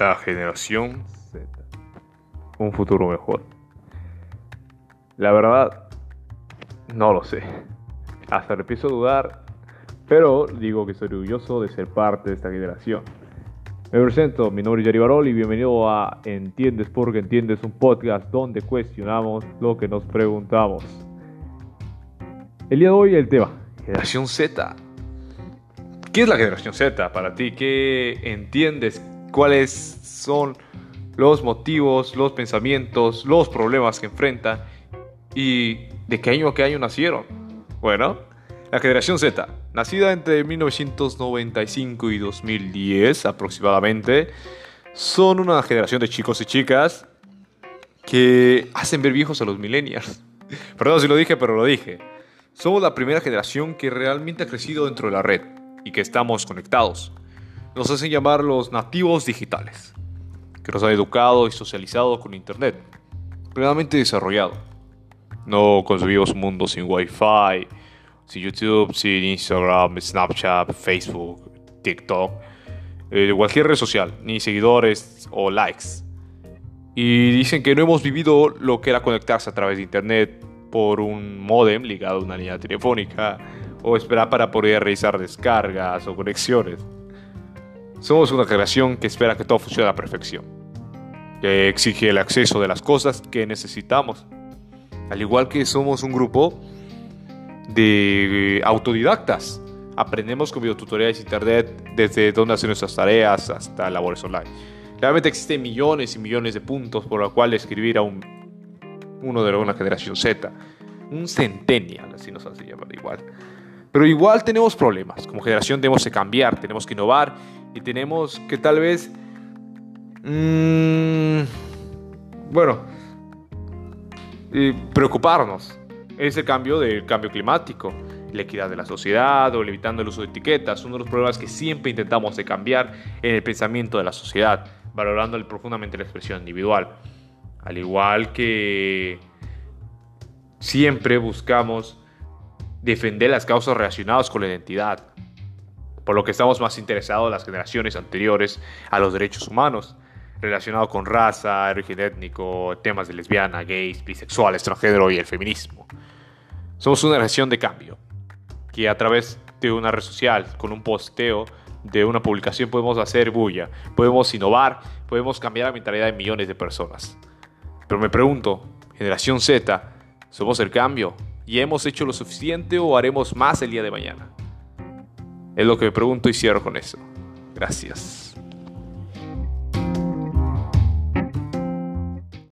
La generación Z. Un futuro mejor. La verdad, no lo sé. Hasta empiezo a dudar, pero digo que estoy orgulloso de ser parte de esta generación. Me presento, mi nombre es Yari Barol y bienvenido a Entiendes porque Entiendes, un podcast donde cuestionamos lo que nos preguntamos. El día de hoy el tema, generación Z. ¿Qué es la generación Z para ti? ¿Qué entiendes? ¿Cuáles son los motivos, los pensamientos, los problemas que enfrentan? ¿Y de qué año a qué año nacieron? Bueno, la generación Z, nacida entre 1995 y 2010 aproximadamente, son una generación de chicos y chicas que hacen ver viejos a los millennials. Perdón si lo dije, pero lo dije. Somos la primera generación que realmente ha crecido dentro de la red y que estamos conectados. Nos hacen llamar los nativos digitales, que nos han educado y socializado con Internet, plenamente desarrollado. No concebimos un mundo sin Wi-Fi, sin YouTube, sin Instagram, Snapchat, Facebook, TikTok, eh, cualquier red social, ni seguidores o likes. Y dicen que no hemos vivido lo que era conectarse a través de Internet por un modem ligado a una línea telefónica o esperar para poder realizar descargas o conexiones. Somos una generación que espera que todo funcione a la perfección, que exige el acceso de las cosas que necesitamos, al igual que somos un grupo de autodidactas. Aprendemos con videotutoriales de internet desde dónde hacer nuestras tareas hasta labores online. Realmente existen millones y millones de puntos por los cuales escribir a un, uno de una generación Z, un centennial, así nos hace llamar igual. Pero igual tenemos problemas. Como generación tenemos que cambiar, tenemos que innovar y tenemos que tal vez... Mmm, bueno, preocuparnos. Es el cambio del cambio climático, la equidad de la sociedad o evitando el uso de etiquetas. Uno de los problemas que siempre intentamos de cambiar en el pensamiento de la sociedad, valorando profundamente la expresión individual. Al igual que siempre buscamos defender las causas relacionadas con la identidad, por lo que estamos más interesados en las generaciones anteriores a los derechos humanos, relacionados con raza, origen étnico, temas de lesbiana, gays, bisexuales, transgénero y el feminismo. Somos una generación de cambio, que a través de una red social, con un posteo de una publicación podemos hacer bulla, podemos innovar, podemos cambiar la mentalidad de millones de personas. Pero me pregunto, generación Z, ¿somos el cambio? ¿Y hemos hecho lo suficiente o haremos más el día de mañana? Es lo que me pregunto y cierro con eso. Gracias.